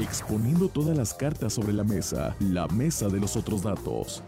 exponiendo todas las cartas sobre la mesa, la mesa de los otros datos.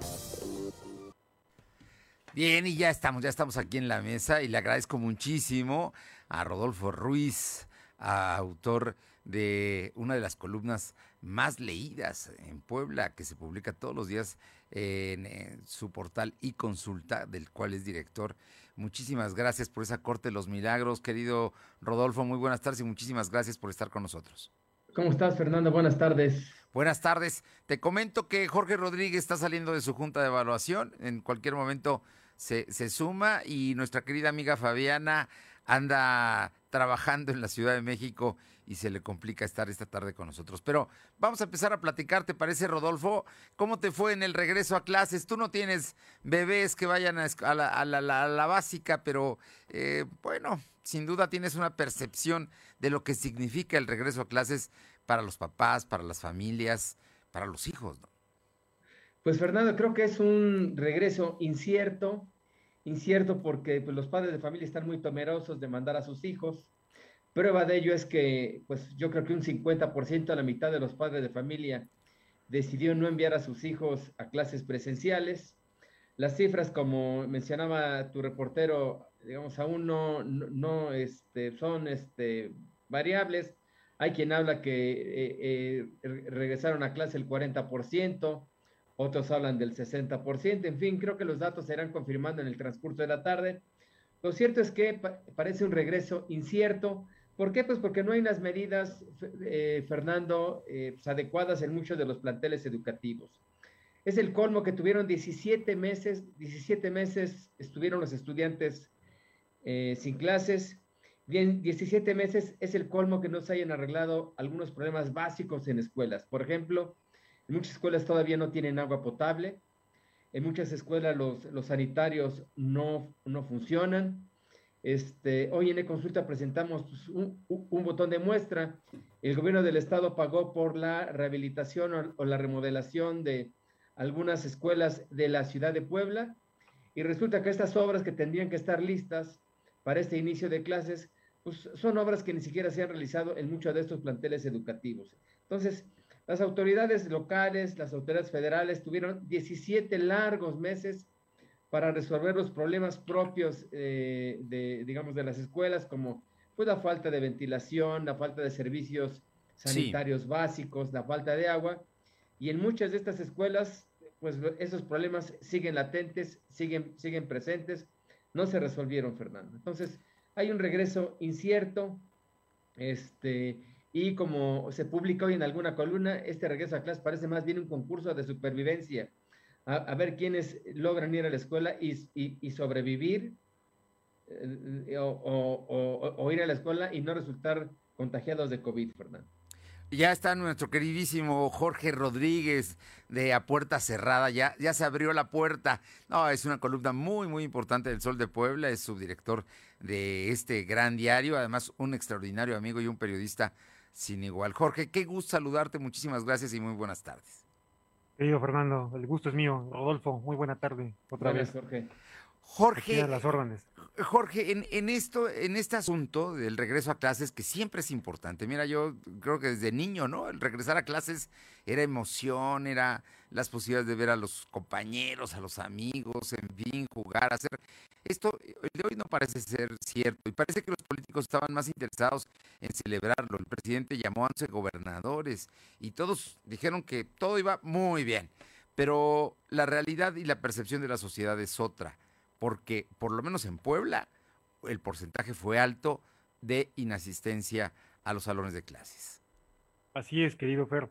Bien, y ya estamos, ya estamos aquí en la mesa y le agradezco muchísimo a Rodolfo Ruiz, autor de una de las columnas más leídas en Puebla, que se publica todos los días en, su portal y consulta, del cual es director. Muchísimas gracias por esa corte de los milagros, querido Rodolfo. Muy buenas tardes y muchísimas gracias por estar con nosotros. ¿Cómo estás, Fernando? Buenas tardes. Buenas tardes. Te comento que Jorge Rodríguez está saliendo de su junta de evaluación. En cualquier momento se, se suma y nuestra querida amiga Fabiana anda trabajando en la Ciudad de México y se le complica estar esta tarde con nosotros. Pero vamos a empezar a platicar, ¿te parece, Rodolfo? ¿Cómo te fue en el regreso a clases? Tú no tienes bebés que vayan a, la, básica, pero eh, bueno, sin duda tienes una percepción de lo que significa el regreso a clases para los papás, para las familias, para los hijos, ¿no? Pues Fernando, creo que es un regreso incierto, incierto porque pues, los padres de familia están muy temerosos de mandar a sus hijos. Prueba de ello es que, pues yo creo que un 50% a la mitad de los padres de familia decidió no enviar a sus hijos a clases presenciales. Las cifras, como mencionaba tu reportero, digamos, aún no, no, este, son este, variables. Hay quien habla que eh, eh, regresaron a clase el 40%, otros hablan del 60%, en fin, creo que los datos se irán confirmando en el transcurso de la tarde. Lo cierto es que parece un regreso incierto. ¿Por qué? Pues porque no hay unas medidas, eh, Fernando, eh, pues, adecuadas en muchos de los planteles educativos. Es el colmo que tuvieron 17 meses, 17 meses estuvieron los estudiantes eh, sin clases. Bien, 17 meses es el colmo que no se hayan arreglado algunos problemas básicos en escuelas. Por ejemplo, en muchas escuelas todavía no tienen agua potable. En muchas escuelas los, sanitarios no, no funcionan. Este, hoy en e-consulta presentamos pues, un, botón de muestra. El gobierno del estado pagó por la rehabilitación o, la remodelación de algunas escuelas de la ciudad de Puebla y resulta que estas obras que tendrían que estar listas para este inicio de clases, pues son obras que ni siquiera se han realizado en muchos de estos planteles educativos. Entonces, las autoridades locales, las autoridades federales tuvieron 17 largos meses para resolver los problemas propios eh, de, digamos, de las escuelas, como pues, la falta de ventilación, la falta de servicios sanitarios básicos, la falta de agua. Y en muchas de estas escuelas, pues esos problemas siguen latentes, siguen, siguen presentes, no se resolvieron, Fernando. Entonces, hay un regreso incierto, este, y como se publica hoy en alguna columna, este regreso a clase parece más bien un concurso de supervivencia. A, ver quiénes logran ir a la escuela y, sobrevivir eh, o, ir a la escuela y no resultar contagiados de COVID, Fernando. Ya está nuestro queridísimo Jorge Rodríguez de A Puerta Cerrada, ya, ya se abrió la puerta. No, es una columna muy, muy importante del Sol de Puebla, es subdirector de este gran diario, además un extraordinario amigo y un periodista sin igual. Jorge, qué gusto saludarte, muchísimas gracias y muy buenas tardes. Querido Fernando, el gusto es mío. Rodolfo, muy buena tarde. Otra vez. Jorge. Jorge, las órdenes. Jorge, en, en, esto, en este asunto del regreso a clases, que siempre es importante. Mira, yo creo que desde niño, ¿no? El regresar a clases era emoción, era las posibilidades de ver a los compañeros, a los amigos, en fin, jugar, hacer. Esto el de hoy no parece ser cierto y parece que los políticos estaban más interesados en celebrarlo. El presidente llamó a 11 gobernadores y todos dijeron que todo iba muy bien. Pero la realidad y la percepción de la sociedad es otra porque por lo menos en Puebla el porcentaje fue alto de inasistencia a los salones de clases. Así es, querido Fer.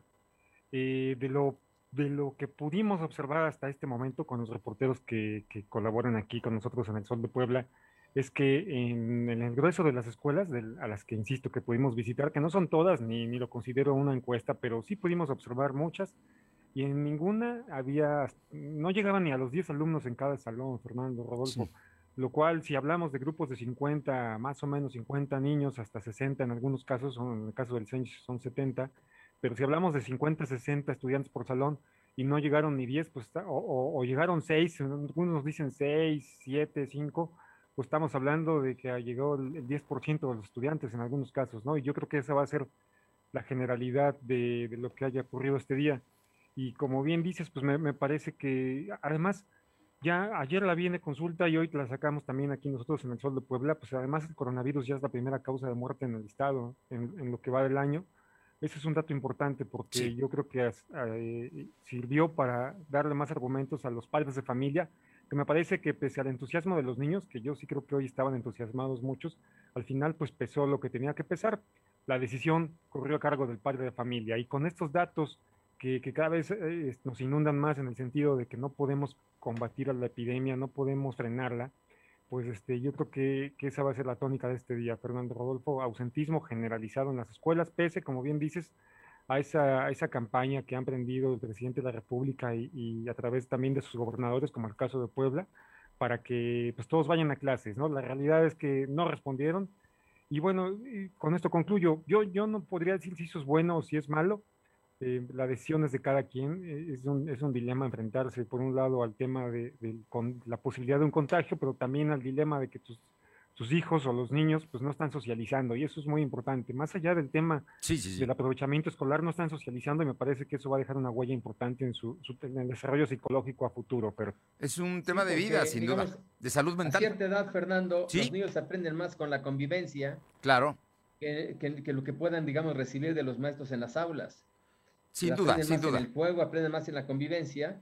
Eh, de, lo, de lo que pudimos observar hasta este momento con los reporteros que, colaboran aquí con nosotros en el Sol de Puebla, es que en, el grueso de las escuelas, a las que insisto que pudimos visitar, que no son todas, ni, ni lo considero una encuesta, pero sí pudimos observar muchas, y en ninguna había, no llegaban ni a los 10 alumnos en cada salón, Fernando Rodolfo. Lo cual, si hablamos de grupos de 50, más o menos 50 niños, hasta 60 en algunos casos, en el caso del CENCH son 70, pero si hablamos de 50, 60 estudiantes por salón y no llegaron ni 10, pues, o, o, llegaron 6, algunos nos dicen 6, 7, 5, pues estamos hablando de que llegó el 10% de los estudiantes en algunos casos, ¿no? Y yo creo que esa va a ser la generalidad de, lo que haya ocurrido este día. Y como bien dices, pues me, me parece que además ya ayer la vi en consulta y hoy la sacamos también aquí nosotros en el Sol de Puebla, pues además el coronavirus ya es la primera causa de muerte en el estado en, lo que va del año. Ese es un dato importante porque yo creo que eh, sirvió para darle más argumentos a los padres de familia, que me parece que pese al entusiasmo de los niños, que yo sí creo que hoy estaban entusiasmados muchos, al final pues pesó lo que tenía que pesar. La decisión corrió a cargo del padre de familia y con estos datos que, cada vez eh, nos inundan más en el sentido de que no podemos combatir a la epidemia, no podemos frenarla, pues este, yo creo que, que, esa va a ser la tónica de este día, Fernando Rodolfo, ausentismo generalizado en las escuelas, pese, como bien dices, a esa, a esa campaña que ha emprendido el presidente de la República y, y, a través también de sus gobernadores, como el caso de Puebla, para que pues, todos vayan a clases, ¿no? La realidad es que no respondieron. Y bueno, con esto concluyo. Yo, yo no podría decir si eso es bueno o si es malo. Eh, la decisión es de cada quien, eh, es un, es un dilema enfrentarse por un lado al tema de, con la posibilidad de un contagio, pero también al dilema de que tus, tus hijos o los niños pues no están socializando y eso es muy importante. Más allá del tema del aprovechamiento escolar, no están socializando y me parece que eso va a dejar una huella importante en su, en el desarrollo psicológico a futuro. Pero es un tema de vida, sin duda, de salud mental. A cierta edad, Fernando, los niños aprenden más con la convivencia. Claro. Que, que, que, lo que puedan, digamos, recibir de los maestros en las aulas. Sin duda, sin duda. En el juego, aprende más en la convivencia.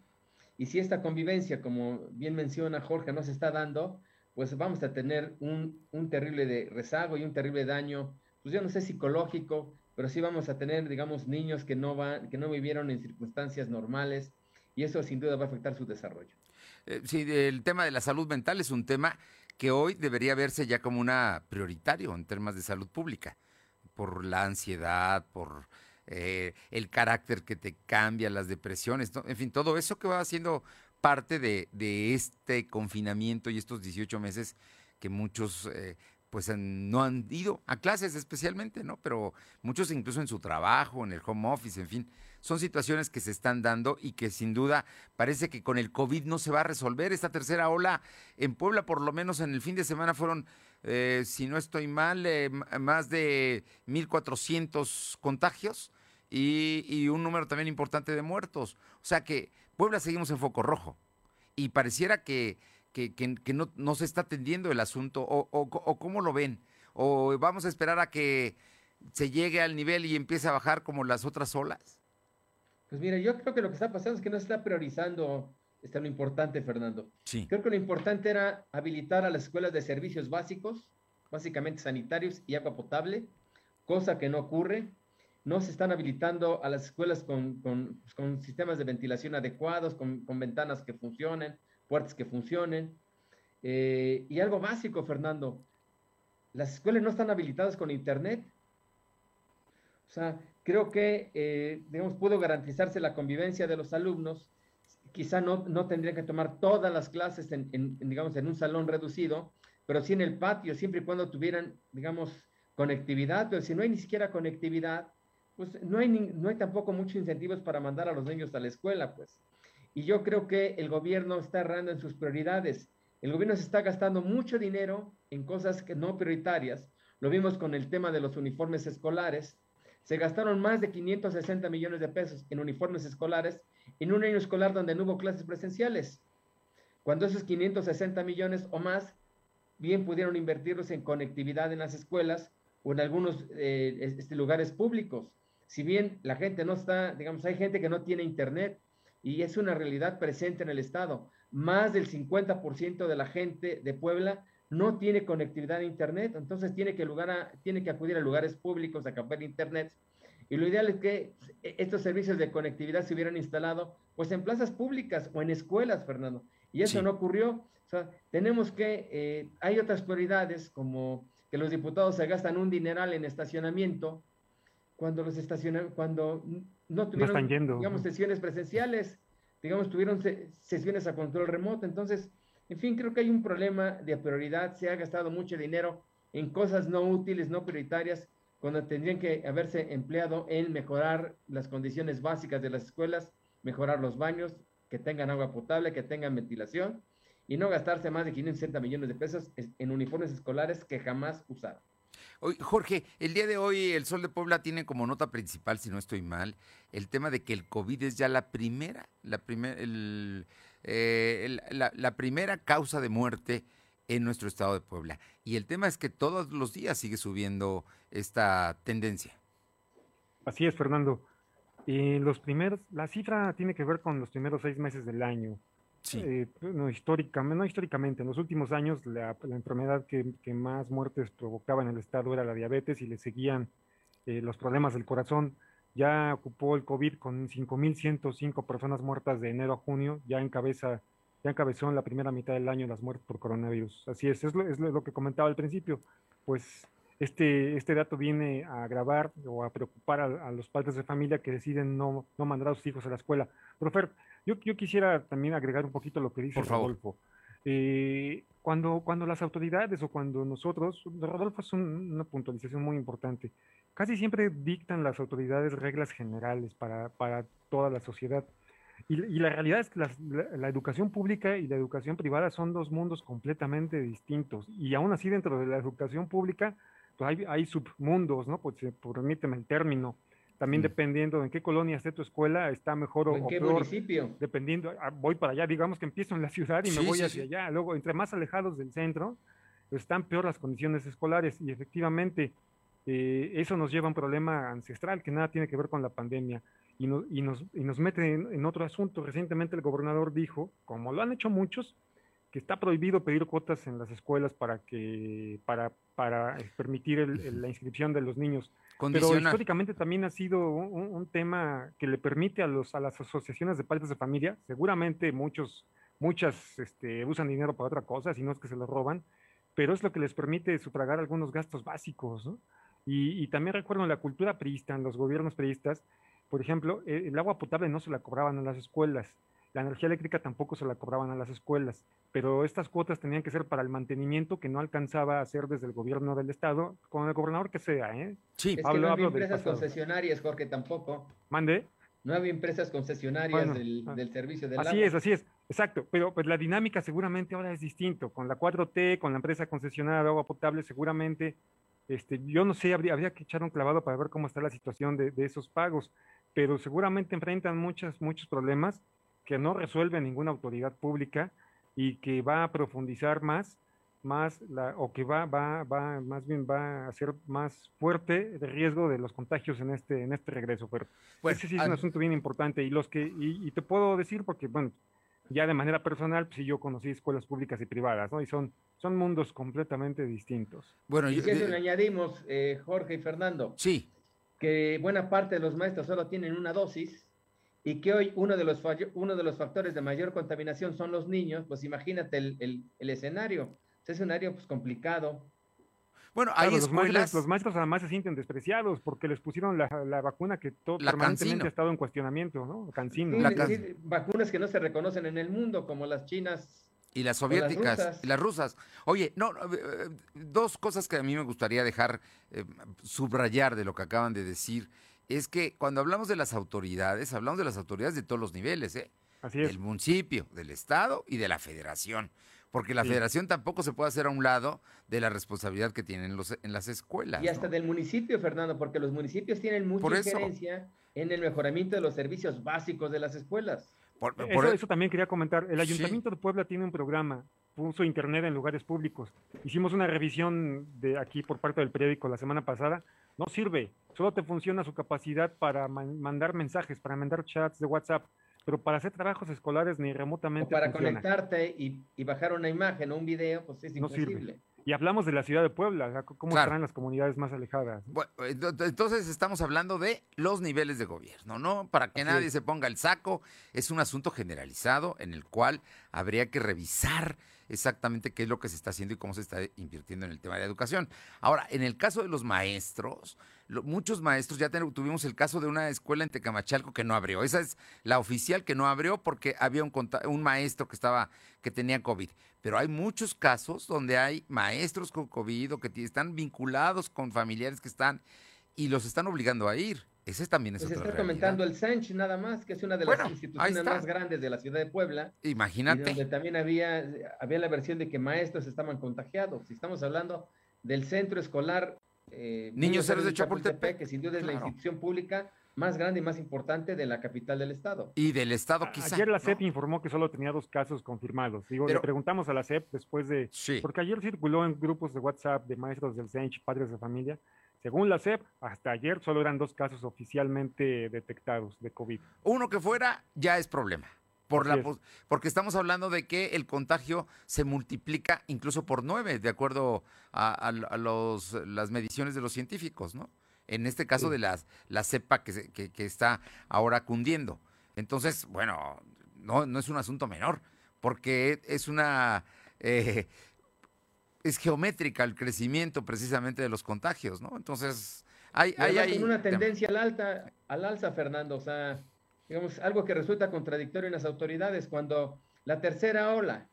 Y si esta convivencia, como bien menciona Jorge, no se está dando, pues vamos a tener un, un terrible de rezago y un terrible daño, pues yo no sé psicológico, pero sí vamos a tener, digamos, niños que no, van, que no vivieron en circunstancias normales y eso sin duda va a afectar su desarrollo. Eh, sí, el tema de la salud mental es un tema que hoy debería verse ya como una prioritario en temas de salud pública, por la ansiedad, por eh, el carácter que te cambia, las depresiones, en fin, todo eso que va siendo parte de, este confinamiento y estos 18 meses que muchos eh, pues no han ido a clases especialmente, ¿no? Pero muchos incluso en su trabajo, en el home office, en fin, son situaciones que se están dando y que sin duda parece que con el COVID no se va a resolver. Esta tercera ola en Puebla, por lo menos en el fin de semana, fueron, eh, si no estoy mal, más de 1.400 contagios y, un número también importante de muertos. O sea que Puebla seguimos en foco rojo y pareciera que, que, no, se está atendiendo el asunto o, o, cómo lo ven. O vamos a esperar a que se llegue al nivel y empiece a bajar como las otras olas. Pues mira, yo creo que lo que está pasando es que no se está priorizando está lo importante, Fernando. Sí. Creo que lo importante era habilitar a las escuelas de servicios básicos, básicamente sanitarios y agua potable, cosa que no ocurre no se están habilitando a las escuelas con, pues, sistemas de ventilación adecuados, con, ventanas que funcionen, puertas que funcionen. Eh, y algo básico, Fernando, las escuelas no están habilitadas con Internet. O sea, creo que, eh, digamos, pudo garantizarse la convivencia de los alumnos. Quizá no, no tendrían que tomar todas las clases en, digamos, en un salón reducido, pero sí en el patio, siempre y cuando tuvieran, digamos, conectividad. Pero si no hay ni siquiera conectividad, pues no hay, no hay tampoco muchos incentivos para mandar a los niños a la escuela, pues. Y yo creo que el gobierno está errando en sus prioridades. El gobierno se está gastando mucho dinero en cosas que no prioritarias. Lo vimos con el tema de los uniformes escolares. Se gastaron más de 560 millones de pesos en uniformes escolares en un año escolar donde no hubo clases presenciales. Cuando esos 560 millones o más bien pudieron invertirlos en conectividad en las escuelas o en algunos eh, este, lugares públicos si bien la gente no está, digamos, hay gente que no tiene internet y es una realidad presente en el estado. Más del 50% de la gente de Puebla no tiene conectividad a internet, entonces tiene que, lugar tiene que acudir a lugares públicos a cambiar internet. Y lo ideal es que estos servicios de conectividad se hubieran instalado pues en plazas públicas o en escuelas, Fernando. Y eso no ocurrió. O sea, tenemos que, eh, hay otras prioridades como que los diputados se gastan un dineral en estacionamiento, cuando los estacionan, cuando no tuvieron, digamos, sesiones presenciales, digamos, tuvieron sesiones a control remoto. Entonces, en fin, creo que hay un problema de prioridad. Se ha gastado mucho dinero en cosas no útiles, no prioritarias, cuando tendrían que haberse empleado en mejorar las condiciones básicas de las escuelas, mejorar los baños, que tengan agua potable, que tengan ventilación, y no gastarse más de 560 millones de pesos en uniformes escolares que jamás usaron. Jorge, el día de hoy el Sol de Puebla tiene como nota principal, si no estoy mal, el tema de que el COVID es ya la primera, la, primer, eh, la, primera causa de muerte en nuestro estado de Puebla. Y el tema es que todos los días sigue subiendo esta tendencia. Así es, Fernando. los primeros, la cifra tiene que ver con los primeros seis meses del año. Eh, no, históricamente, en los últimos años la, enfermedad que, más muertes provocaba en el estado era la diabetes y le seguían eh, los problemas del corazón. Ya ocupó el COVID con 5.105 personas muertas de enero a junio, ya encabeza, ya encabezó en la primera mitad del año las muertes por coronavirus. Así es, es lo, es lo que comentaba al principio. Pues este, este dato viene a agravar o a preocupar a, los padres de familia que deciden no, no mandar a sus hijos a la escuela. Pero yo, yo quisiera también agregar un poquito lo que dice Rodolfo. Eh, cuando, cuando las autoridades o cuando nosotros, Rodolfo es una puntualización muy importante, casi siempre dictan las autoridades reglas generales para, para toda la sociedad. Y, la realidad es que la, educación pública y la educación privada son dos mundos completamente distintos. Y aún así dentro de la educación pública pues hay, hay submundos, ¿no? Pues, permíteme el término. También dependiendo en qué colonia esté tu escuela, está mejor o, en qué municipio. Dependiendo, ah, voy para allá, digamos que empiezo en la ciudad y me voy hacia allá. Luego, entre más alejados del centro, están peor las condiciones escolares. Y efectivamente, eh, eso nos lleva a un problema ancestral que nada tiene que ver con la pandemia. Y, y, nos, y nos mete en, en, otro asunto. Recientemente el gobernador dijo, como lo han hecho muchos, que está prohibido pedir cuotas en las escuelas para que para, para permitir la inscripción de los niños. Pero históricamente también ha sido un, tema que le permite a los a las asociaciones de padres de familia, seguramente muchos muchas este, usan dinero para otra cosa, si no es que se lo roban, pero es lo que les permite sufragar algunos gastos básicos. Y, y, también recuerdo en la cultura priista, en los gobiernos priistas, por ejemplo, e, el agua potable no se la cobraban en las escuelas la energía eléctrica tampoco se la cobraban a las escuelas, pero estas cuotas tenían que ser para el mantenimiento que no alcanzaba a hacer desde el gobierno del estado, con el gobernador que sea, ¿eh? Sí, es hablo, que no había empresas concesionarias, Jorge, tampoco. Mande. No había empresas concesionarias del, ah, del, servicio del Así es, así es, exacto, pero pues la dinámica seguramente ahora es distinto, con la 4T, con la empresa concesionada de agua potable, seguramente, este, yo no sé, habría, habría que echar un clavado para ver cómo está la situación de, de esos pagos, pero seguramente enfrentan muchos, muchos problemas que no resuelve ninguna autoridad pública y que va a profundizar más, más la, o que va, va, va, más bien va a ser más fuerte el riesgo de los contagios en este, en este regreso. Pero pues, ese sí es un asunto bien importante. Y los que, y, te puedo decir, porque bueno, ya de manera personal, pues sí yo conocí escuelas públicas y privadas, ¿no? Y son, son mundos completamente distintos. Bueno, y eso le añadimos, eh, Jorge y Fernando. Sí. Que buena parte de los maestros solo tienen una dosis y que hoy uno de los, uno de los factores de mayor contaminación son los niños, pues imagínate el, el, escenario. Es un escenario pues, complicado. Bueno, hay los Maestros, los maestros además se sienten despreciados porque les pusieron la, la vacuna que todo permanentemente ha estado en cuestionamiento, ¿no? Cancino. vacunas que no se reconocen en el mundo, como las chinas. Y las soviéticas y las rusas. Oye, no, eh, dos cosas que a mí me gustaría dejar eh, subrayar de lo que acaban de decir es que cuando hablamos de las autoridades, hablamos de las autoridades de todos los niveles, ¿eh? Así es. Del municipio, del Estado y de la federación. Porque la federación tampoco se puede hacer a un lado de la responsabilidad que tienen los, en las escuelas. Y hasta del municipio, Fernando, porque los municipios tienen mucha injerencia en el mejoramiento de los servicios básicos de las escuelas. Por, eso, eso, también quería comentar. El Ayuntamiento de Puebla tiene un programa, puso internet en lugares públicos. Hicimos una revisión de aquí por parte del periódico la semana pasada no sirve. Solo te funciona su capacidad para mandar mensajes, para mandar chats de WhatsApp, pero para hacer trabajos escolares ni remotamente. O para conectarte y, bajar una imagen o un video, pues es imposible. Y hablamos de la ciudad de Puebla, cómo estarán las comunidades más alejadas. Bueno, entonces estamos hablando de los niveles de gobierno, ¿no? Para que nadie se ponga el saco, es un asunto generalizado en el cual habría que revisar exactamente qué es lo que se está haciendo y cómo se está invirtiendo en el tema de la educación. Ahora, en el caso de los maestros, muchos maestros, ya tuvimos el caso de una escuela en Tecamachalco que no abrió. Esa es la oficial que no abrió porque había un, un maestro que estaba, que tenía COVID. Pero hay muchos casos donde hay maestros con COVID o que están vinculados con familiares que están y los están obligando a ir. Ese también es pues está comentando el Sanch nada más, que es una de las instituciones más grandes de la ciudad de Puebla. Imagínate. donde también había, había la versión de que maestros estaban contagiados. Si estamos hablando del centro escolar eh, Niños Héroes de Chapultepec, que sin duda es la institución pública más grande y más importante de la capital del estado. Y del Estado quizá. Ayer la ¿no? CEP informó que solo tenía dos casos confirmados. Digo, Pero- le preguntamos a la CEP después de... Sí. Porque ayer circuló en grupos de WhatsApp de maestros del CENCH, padres de familia. Según la CEP, hasta ayer solo eran dos casos oficialmente detectados de COVID. Uno que fuera ya es problema. Por la, es. porque estamos hablando de que el contagio se multiplica incluso por nueve, de acuerdo a, a- a los, las mediciones de los científicos, ¿no? En este caso Sí. de las, la cepa que, se- que, que está ahora cundiendo. Entonces, bueno, no, no es un asunto menor, porque es una... eh, es geométrica el crecimiento precisamente de los contagios, ¿no? Entonces, hay, hay, hay con una tendencia al alta, al alza, Fernando. O sea, digamos, algo que resulta contradictorio en las autoridades cuando la tercera ola,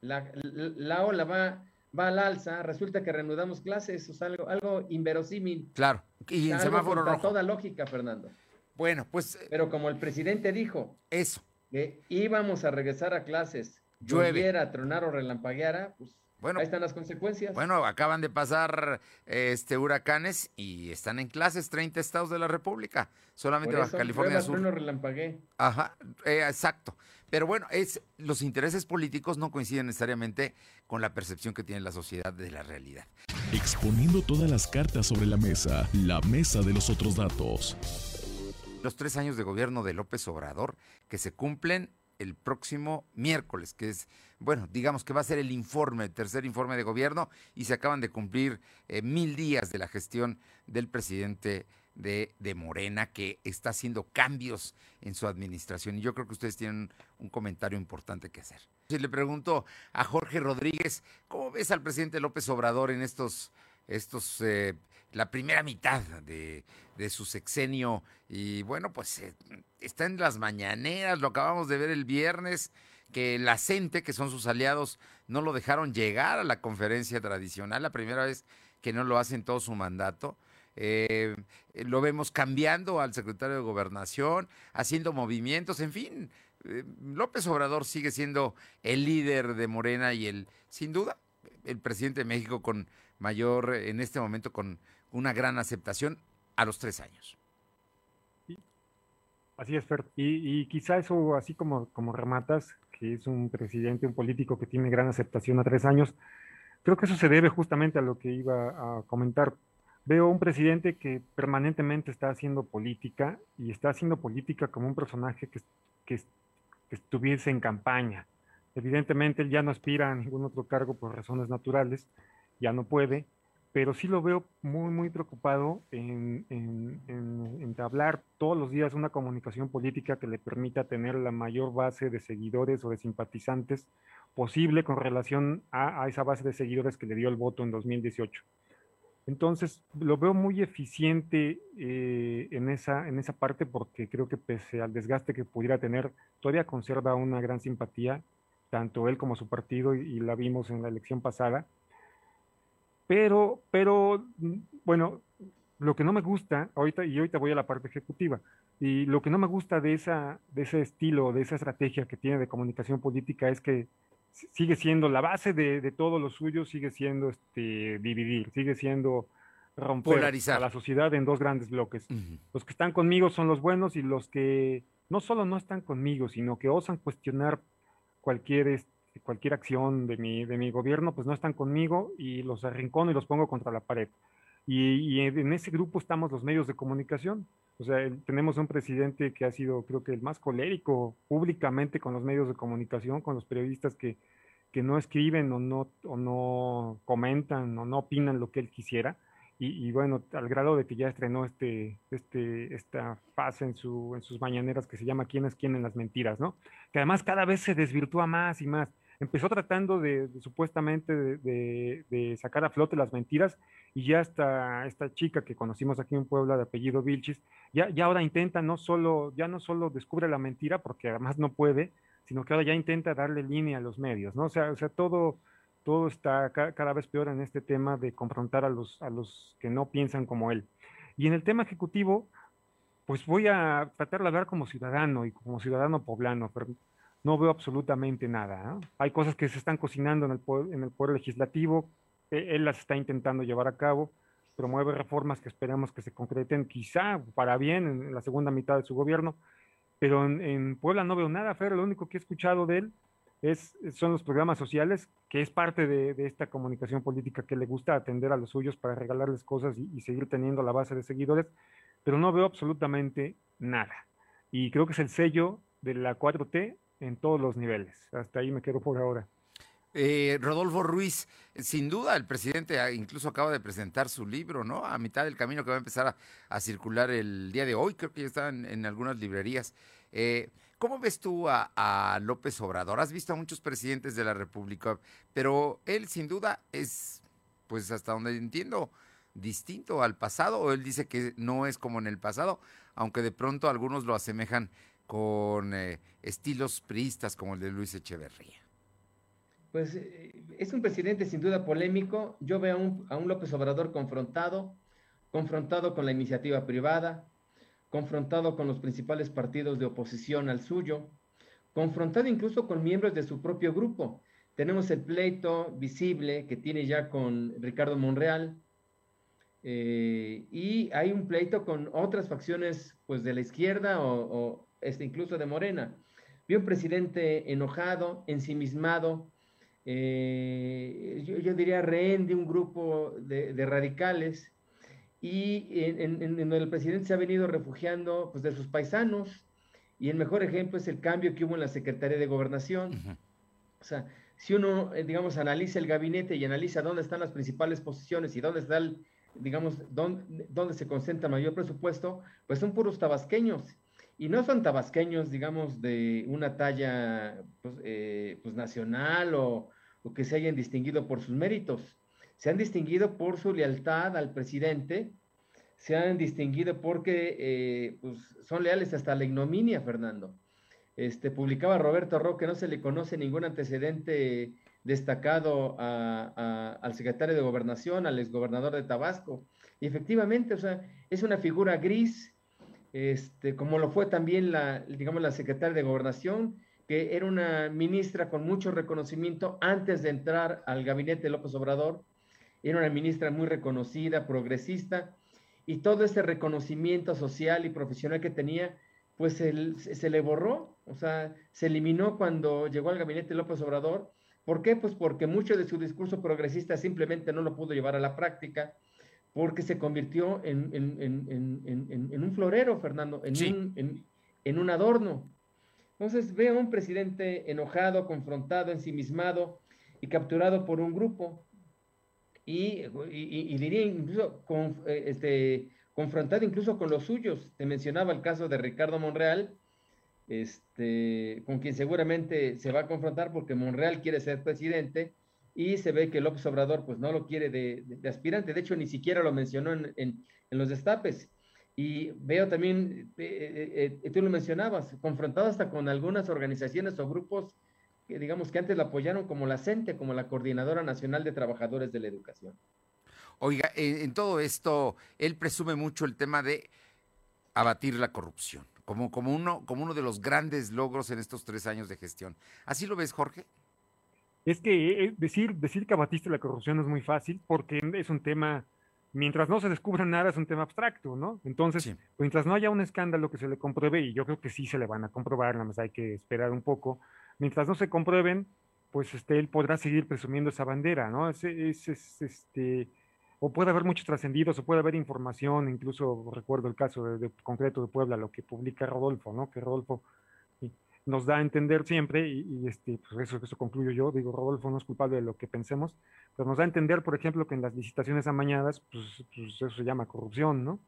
la, la- la ola va, va al alza, resulta que reanudamos clases, o sea, algo, algo inverosímil. Claro, y en algo semáforo rojo. toda lógica, Fernando. Bueno, pues eh, Pero como el presidente dijo eso. que íbamos a regresar a clases, Llueve. lloviera, tronar o relampagueara, pues Bueno, ahí están las consecuencias. Bueno, acaban de pasar este huracanes y están en clases 30 estados de la República, solamente Baja California Sur. trueno, relampaguee. Ajá, eh, exacto. Pero bueno, es los intereses políticos no coinciden necesariamente con la percepción que tiene la sociedad de la realidad. Exponiendo todas las cartas sobre la mesa, la mesa de los otros datos. Los tres años de gobierno de López Obrador que se cumplen el próximo miércoles, que es, bueno, digamos que va a ser el informe, el tercer informe de gobierno, y se acaban de cumplir eh, mil días de la gestión del presidente de, de Morena, que está haciendo cambios en su administración. Y yo creo que ustedes tienen un comentario importante que hacer. Si le pregunto a Jorge Rodríguez, ¿cómo ves al presidente López Obrador en estos, estos eh, la primera mitad de, de su sexenio? Y bueno, pues eh, está en las mañaneras, lo acabamos de ver el viernes, que la CENTE, que son sus aliados, no lo dejaron llegar a la conferencia tradicional, la primera vez que no lo hace en todo su mandato. Eh, lo vemos cambiando al secretario de Gobernación, haciendo movimientos, en fin. eh, López Obrador sigue siendo el líder de Morena y el, sin duda, el presidente de México con mayor, en este momento, con una gran aceptación a los tres años. Así es, Fer. Y, y quizá eso, así como, como rematas, que es un presidente, un político que tiene gran aceptación a tres años, creo que eso se debe justamente a lo que iba a comentar. Veo un presidente que permanentemente está haciendo política y está haciendo política como un personaje que, que, que estuviese en campaña. Evidentemente él ya no aspira a ningún otro cargo por razones naturales, ya no puede, pero sí lo veo muy, muy preocupado en, en, en, entablar todos los días una comunicación política que le permita tener la mayor base de seguidores o de simpatizantes posible con relación a, esa base de seguidores que le dio el voto en 2018. Entonces, lo veo muy eficiente eh, en, esa, en esa parte porque creo que pese al desgaste que pudiera tener, todavía conserva una gran simpatía, tanto él como su partido, y la vimos en la elección pasada. Pero, pero, bueno, lo que no me gusta, ahorita, y ahorita voy a la parte ejecutiva, y lo que no me gusta de, esa, de ese estilo, de esa estrategia que tiene de comunicación política es que sigue siendo la base de, de todo lo suyo, sigue siendo este, dividir, sigue siendo romper Polarizar. a la sociedad en dos grandes bloques. Uh -huh. Los que están conmigo son los buenos y los que no solo no están conmigo, sino que osan cuestionar cualquier, este, cualquier acción de mi, de mi gobierno, pues no están conmigo y los arrincono y los pongo contra la pared. Y, y en ese grupo estamos los medios de comunicación. O sea, tenemos un presidente que ha sido, creo que, el más colérico públicamente con los medios de comunicación, con los periodistas que, que no escriben o no, o no comentan o no opinan lo que él quisiera. Y, y, bueno, al grado de que ya estrenó este, este, esta fase en, su, en sus mañaneras que se llama ¿Quién es quién en las mentiras? ¿no? Que además cada vez se desvirtúa más y más. Empezó tratando de, de supuestamente de, de, de, sacar a flote las mentiras y ya esta, esta chica que conocimos aquí en Puebla de apellido Vilchis, ya, ya ahora intenta no solo, ya no solo descubre la mentira, porque además no puede, sino que ahora ya intenta darle línea a los medios, ¿no? O sea, o sea todo, todo está ca cada vez peor en este tema de confrontar a los, a los que no piensan como él. Y en el tema ejecutivo, pues voy a tratar de hablar como ciudadano y como ciudadano poblano, no veo absolutamente nada. ¿no? Hay cosas que se están cocinando en el, poder, en el poder legislativo, él las está intentando llevar a cabo. promueve reformas que esperamos que se concreten, quizá para bien en la segunda mitad de su gobierno, pero en, Puebla no veo nada, Fer, lo único que he escuchado de él es, son los programas sociales, que es parte de, esta comunicación política que le gusta atender a los suyos para regalarles cosas y, y seguir teniendo la base de seguidores, pero no veo absolutamente nada. Y creo que es el sello de la 4T en todos los niveles. Hasta ahí me quedo por ahora. Eh, Rodolfo Ruiz, sin duda el presidente incluso acaba de presentar su libro, ¿no? A mitad del camino que va a empezar a, circular el día de hoy, creo que ya está en, algunas librerías. Eh, ¿Cómo ves tú a, López Obrador? Has visto a muchos presidentes de la República, pero él sin duda es, pues hasta donde entiendo, distinto al pasado, o él dice que no es como en el pasado, aunque de pronto algunos lo asemejan con eh, estilos priistas como el de Luis Echeverría pues eh, es un presidente sin duda polémico. Yo veo a un, López Obrador confrontado, confrontado con la iniciativa privada, confrontado con los principales partidos de oposición al suyo, confrontado incluso con miembros de su propio grupo. Tenemos el pleito visible que tiene ya con Ricardo Monreal, eh, y hay un pleito con otras facciones pues de la izquierda o, este, incluso de Morena. Vi un presidente enojado, ensimismado, eh, yo, diría rehén de un grupo de, radicales y en, donde el presidente se ha venido refugiando pues, de sus paisanos y el mejor ejemplo es el cambio que hubo en la Secretaría de Gobernación. O sea, si uno, eh, digamos, analiza el gabinete y analiza dónde están las principales posiciones y dónde está el, digamos, dónde, dónde se concentra mayor presupuesto, pues son puros tabasqueños. Y no son tabasqueños, digamos, de una talla pues, eh, pues nacional o, o que se hayan distinguido por sus méritos. Se han distinguido por su lealtad al presidente, se han distinguido porque eh, pues, son leales hasta la ignominia, Fernando. Este, publicaba Roberto Roque, no se le conoce ningún antecedente destacado al secretario de Gobernación, al exgobernador de Tabasco. Y efectivamente, o sea, es una figura gris, este, como lo fue también la, digamos, la secretaria de Gobernación, que era una ministra con mucho reconocimiento antes de entrar al gabinete de López Obrador. Era una ministra muy reconocida, progresista, y todo ese reconocimiento social y profesional que tenía, pues se, le borró, o sea, se eliminó cuando llegó al gabinete de López Obrador. ¿Por qué? Pues porque mucho de su discurso progresista simplemente no lo pudo llevar a la práctica, porque se convirtió en, un florero, Fernando, en, en un adorno. Entonces veo a un presidente enojado, confrontado, ensimismado y capturado por un grupo. Y, diría incluso eh, este, confrontado incluso con los suyos. Te mencionaba el caso de Ricardo Monreal, este, con quien seguramente se va a confrontar porque Monreal quiere ser presidente y se ve que López Obrador pues no lo quiere de, aspirante. De hecho, ni siquiera lo mencionó en, en los destapes. Y veo también, eh, eh, eh, tú lo mencionabas, confrontado hasta con algunas organizaciones o grupos que digamos que antes la apoyaron como la CENTE, como la Coordinadora Nacional de Trabajadores de la Educación. Oiga, en, todo esto, él presume mucho el tema de abatir la corrupción, como, como, uno, como uno de los grandes logros en estos tres años de gestión. ¿Así lo ves, Jorge? Es que decir, decir que abatiste la corrupción es muy fácil porque es un tema mientras no se descubra nada es un tema abstracto, ¿no? Entonces, mientras no haya un escándalo que se le compruebe, y yo creo que sí se le van a comprobar, nada más hay que esperar un poco, mientras no se comprueben, pues este, él podrá seguir presumiendo esa bandera, ¿no? Es, este, o puede haber muchos trascendidos, o puede haber información, incluso recuerdo el caso de, concreto de Puebla, lo que publica Rodolfo, ¿no? Que Rodolfo nos da a entender siempre, y, este, pues eso, eso concluyo yo, digo, Rodolfo no es culpable de lo que pensemos, pero nos da a entender, por ejemplo, que en las licitaciones amañadas, pues, pues eso se llama corrupción, ¿no?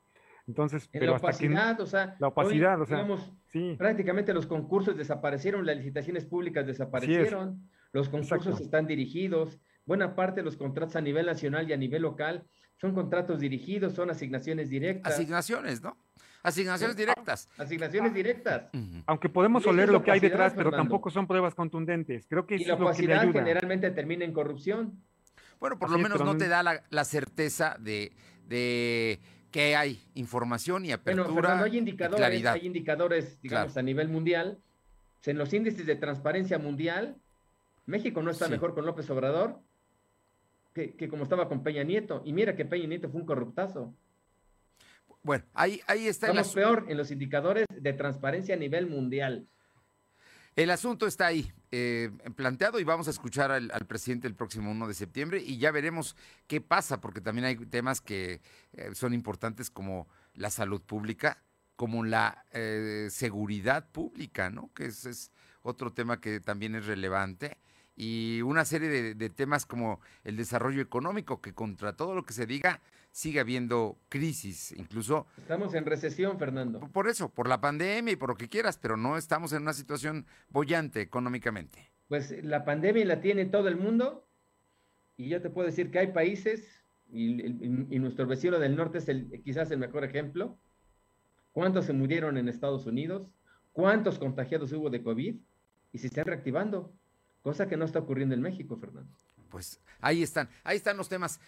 Entonces, pero la opacidad, o sea, la opacidad, o sea, sí. prácticamente los concursos desaparecieron, las licitaciones públicas desaparecieron, los concursos están dirigidos, buena parte de los contratos a nivel nacional y a nivel local son contratos dirigidos, son asignaciones directas. Asignaciones, ¿no? Asignaciones directas. Asignaciones directas. Aunque podemos oler lo que hay detrás, pero tampoco son pruebas contundentes. Creo que y la opacidad generalmente termina en corrupción. Bueno, por lo menos no te da la, certeza de, que hay información y apertura bueno, hay indicadores, hay indicadores, digamos, a nivel mundial. En los índices de transparencia mundial, México no está mejor con López Obrador que, como estaba con Peña Nieto. Y mira que Peña Nieto fue un corruptazo. Bueno, ahí, ahí está. Estamos peor en los indicadores de transparencia a nivel mundial. El asunto está ahí, eh, planteado, y vamos a escuchar al, presidente el próximo 1 de septiembre y ya veremos qué pasa, porque también hay temas que eh, son importantes como la salud pública, como la eh, seguridad pública, ¿no? Que ese es otro tema que también es relevante y una serie de, temas como el desarrollo económico, que contra todo lo que se diga, sigue habiendo crisis, incluso... Estamos en recesión, Fernando. Por eso, por la pandemia y por lo que quieras, pero no estamos en una situación bollante económicamente. Pues la pandemia la tiene todo el mundo y yo te puedo decir que hay países, y, nuestro vecino del norte es el, quizás el mejor ejemplo, cuántos se murieron en Estados Unidos, cuántos contagiados hubo de COVID y se están reactivando cosa que no está ocurriendo en México, Fernando. Pues ahí están, ahí están los temas.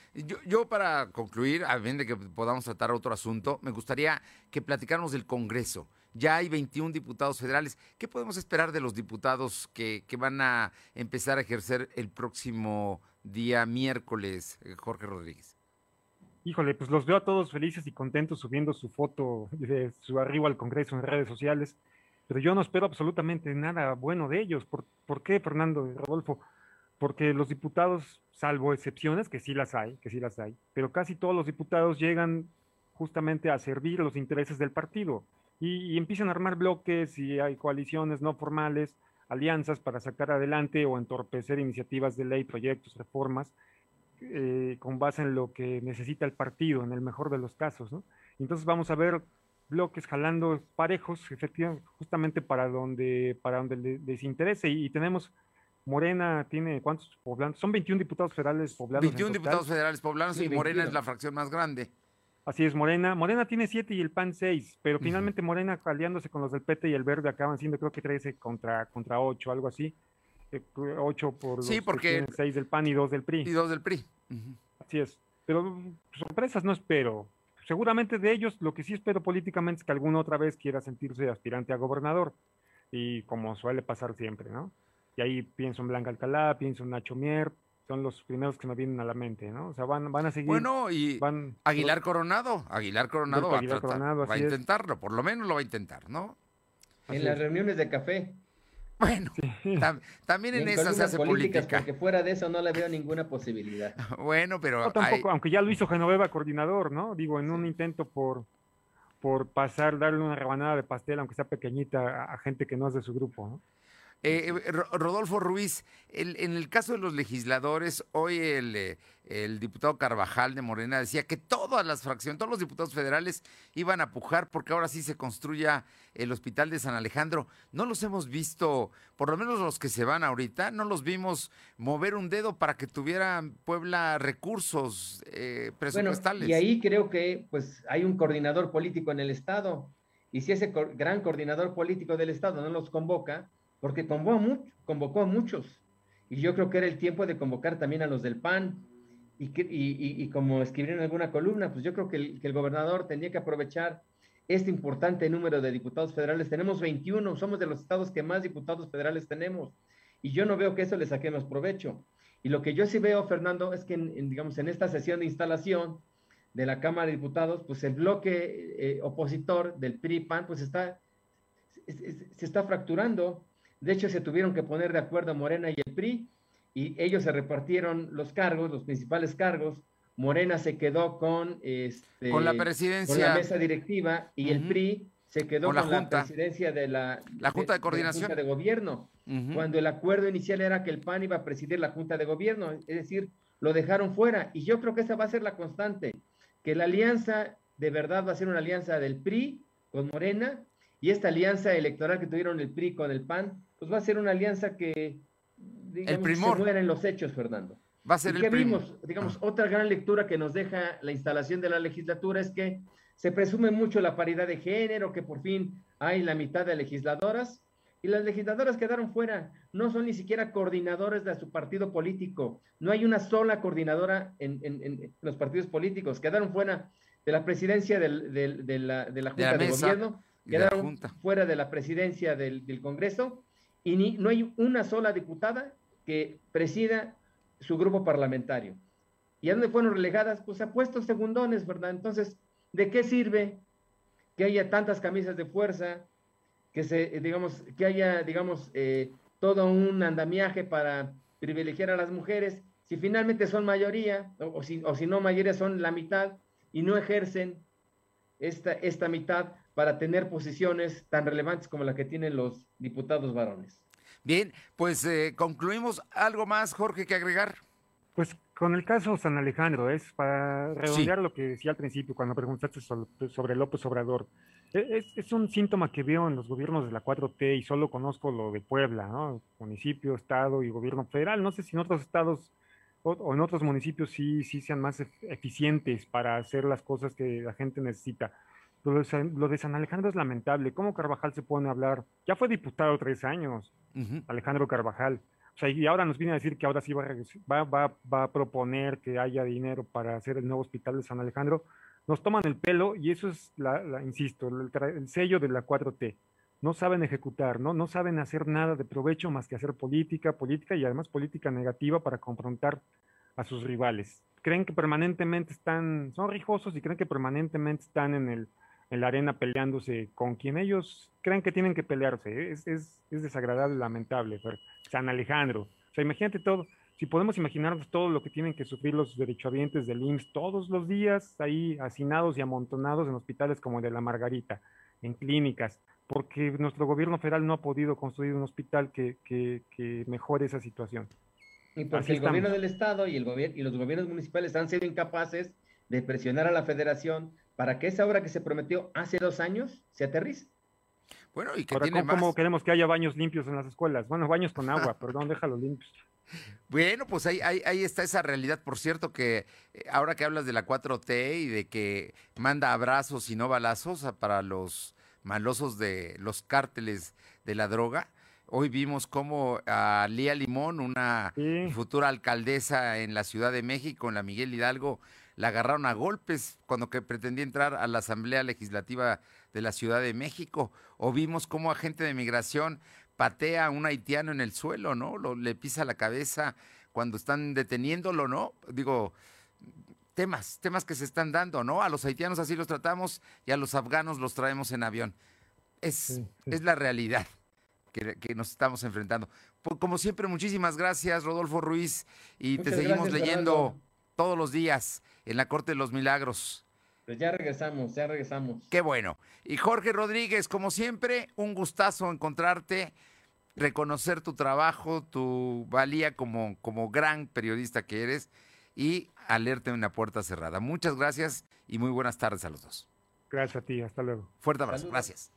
Yo, para concluir, a fin de que podamos tratar otro asunto, me gustaría que platicáramos del Congreso. Ya hay 21 diputados federales. ¿Qué podemos esperar de los diputados que, van a empezar a ejercer el próximo día miércoles, eh, Jorge Rodríguez? Híjole, pues los veo a todos felices y contentos subiendo su foto de su arribo al Congreso en redes sociales pero yo no espero absolutamente nada bueno de ellos. ¿Por, qué, Fernando y Rodolfo? Porque los diputados, salvo excepciones, que sí las hay, que sí las hay, pero casi todos los diputados llegan justamente a servir los intereses del partido y, empiezan a armar bloques y hay coaliciones no formales, alianzas para sacar adelante o entorpecer iniciativas de ley, proyectos, reformas, eh, con base en lo que necesita el partido, en el mejor de los casos. ¿no? Entonces vamos a ver bloques jalando parejos, efectivamente, justamente para donde, para donde les interese. Y, tenemos, Morena tiene, ¿cuántos poblanos? Son 21 diputados federales poblanos. 21 diputados federales poblanos y Morena es la fracción más grande. Así es, Morena. Morena tiene 7 y el PAN 6, pero finalmente Morena aliándose con los del PT y el Verde acaban siendo creo que 13 contra, contra 8, algo así. 8 eh, por sí, porque 6 del PAN y 2 del PRI. Y 2 del PRI. Así es. Pero sorpresas no espero seguramente de ellos lo que sí espero políticamente es que alguna otra vez quiera sentirse aspirante a gobernador, y como suele pasar siempre, ¿no? Y ahí pienso en Blanca Alcalá, pienso en Nacho Mier, son los primeros que me vienen a la mente, ¿no? O sea, van, van a seguir. Bueno, y Aguilar Coronado, Aguilar Coronado, va, a, intentarlo, por lo menos lo va a intentar, ¿no? En las reuniones de café. Bueno, también en, esa se hace política. Porque fuera de eso no le veo ninguna posibilidad. bueno, pero. tampoco, aunque ya lo hizo Genoveva coordinador, ¿no? Digo, en un intento por, por pasar, darle una rebanada de pastel, aunque sea pequeñita, a, gente que no es de su grupo, ¿no? Eh, eh Rodolfo Ruiz, en el caso de los legisladores, hoy el, eh, el, diputado Carvajal de Morena decía que todas las fracciones, todos los diputados federales iban a pujar porque ahora sí se construya el hospital de San Alejandro. No los hemos visto, por lo menos los que se van ahorita, no los vimos mover un dedo para que tuviera Puebla recursos eh, presupuestales. y ahí creo que pues hay un coordinador político en el Estado. Y si ese gran coordinador político del Estado no los convoca, porque convocó a, muchos. Y yo creo que era el tiempo de convocar también a los del PAN. Y, y, como escribieron en alguna columna, pues yo creo que el, gobernador tendría que aprovechar este importante número de diputados federales. Tenemos 21, somos de los estados que más diputados federales tenemos. Y yo no veo que eso le saquemos provecho. Y lo que yo sí veo, Fernando, es que, en, digamos, en esta sesión de instalación de la Cámara de Diputados, pues el bloque eh, opositor del PRI-PAN, pues está, se está fracturando. De hecho, se tuvieron que poner de acuerdo Morena y el PRI y ellos se repartieron los cargos, los principales cargos. Morena se quedó con, este, con la presidencia, la mesa directiva y el PRI se quedó con, la, presidencia de la, la Junta de, Coordinación. de, Gobierno, cuando el acuerdo inicial era que el PAN iba a presidir la Junta de Gobierno, es decir, lo dejaron fuera. Y yo creo que esa va a ser la constante, que la alianza de verdad va a ser una alianza del PRI con Morena y esta alianza electoral que tuvieron el PRI con el PAN pues va a ser una alianza que digamos, el se muera en los hechos, Fernando. Va a ser el vimos? Digamos, ah. otra gran lectura que nos deja la instalación de la legislatura es que se presume mucho la paridad de género, que por fin hay la mitad de legisladoras, y las legisladoras quedaron fuera, no son ni siquiera coordinadores de su partido político, no hay una sola coordinadora en, los partidos políticos, quedaron fuera de la presidencia de, la, Junta de, Gobierno, quedaron fuera de la presidencia del, del Congreso, y ni, no hay una sola diputada que presida su grupo parlamentario. ¿Y a dónde fueron relegadas? Pues a puestos segundones, ¿verdad? Entonces, ¿de qué sirve que haya tantas camisas de fuerza, que se, digamos, que haya, digamos, eh, todo un andamiaje para privilegiar a las mujeres, si finalmente son mayoría, o, si, o si no mayoría son la mitad, y no ejercen esta, esta mitad para tener posiciones tan relevantes como la que tienen los diputados varones. Bien, pues eh, concluimos. ¿Algo más, Jorge, que agregar? Pues con el caso San Alejandro, es para redondear lo que decía al principio cuando preguntaste sobre López Obrador. E, es, un síntoma que veo en los gobiernos de la 4T y solo conozco lo de Puebla, ¿no? Municipio, estado y gobierno federal. No sé si en otros estados o, en otros municipios sí, sí sean más eficientes para hacer las cosas que la gente necesita. Lo de, lo de San Alejandro es lamentable. ¿Cómo Carvajal se pone a hablar? Ya fue diputado tres años, Alejandro Carvajal. O sea, y ahora nos viene a decir que ahora sí va a, va, va, a proponer que haya dinero para hacer el nuevo hospital de San Alejandro. Nos toman el pelo y eso es, la, insisto, el, sello de la 4T. No saben ejecutar, ¿no? no saben hacer nada de provecho más que hacer política, política y además política negativa para confrontar a sus rivales. Creen que permanentemente están, son rijosos y creen que permanentemente están en, el, en la arena peleándose con quien ellos creen que tienen que pelearse. Es, es, es desagradable, lamentable. San Alejandro. O sea, imagínate todo, si podemos imaginarnos todo lo que tienen que sufrir los derechohabientes del IMSS todos los días ahí hacinados y amontonados en hospitales como el de la Margarita, en clínicas, porque nuestro gobierno federal no ha podido construir un hospital que, que, mejore esa situación. Y porque el gobierno del Estado y, el gobierno y los gobiernos municipales han sido incapaces de presionar a la federación para que esa obra que se prometió hace dos años se aterrice. Bueno, y que tiene ¿cómo, queremos que haya baños limpios en las escuelas? Bueno, baños con agua, perdón, déjalo limpios. Bueno, pues ahí, ahí, está esa realidad. Por cierto, que eh, ahora que hablas de la 4T y de que manda abrazos y no balazos para los malosos de los cárteles de la droga, hoy vimos cómo a Lía Limón, una futura alcaldesa en la Ciudad de México, en la Miguel Hidalgo, la agarraron a golpes cuando que pretendía entrar a la Asamblea Legislativa de la Ciudad de México. O vimos cómo agente de migración patea a un haitiano en el suelo, ¿no? Lo, le pisa la cabeza cuando están deteniéndolo, ¿no? Digo, temas, temas que se están dando, ¿no? A los haitianos así los tratamos y a los afganos los traemos en avión. Es, es la realidad que, nos estamos enfrentando. como siempre, muchísimas gracias, Rodolfo Ruiz, y te seguimos leyendo todos los días en la Corte de los Milagros. Pues ya regresamos, ya regresamos. Qué bueno. Y Jorge Rodríguez, como siempre, un gustazo encontrarte, reconocer tu trabajo, tu valía como, como gran periodista que eres y alerte en una puerta cerrada. Muchas gracias y muy buenas tardes a los dos. Gracias a ti, hasta luego. Fuerte abrazo, gracias.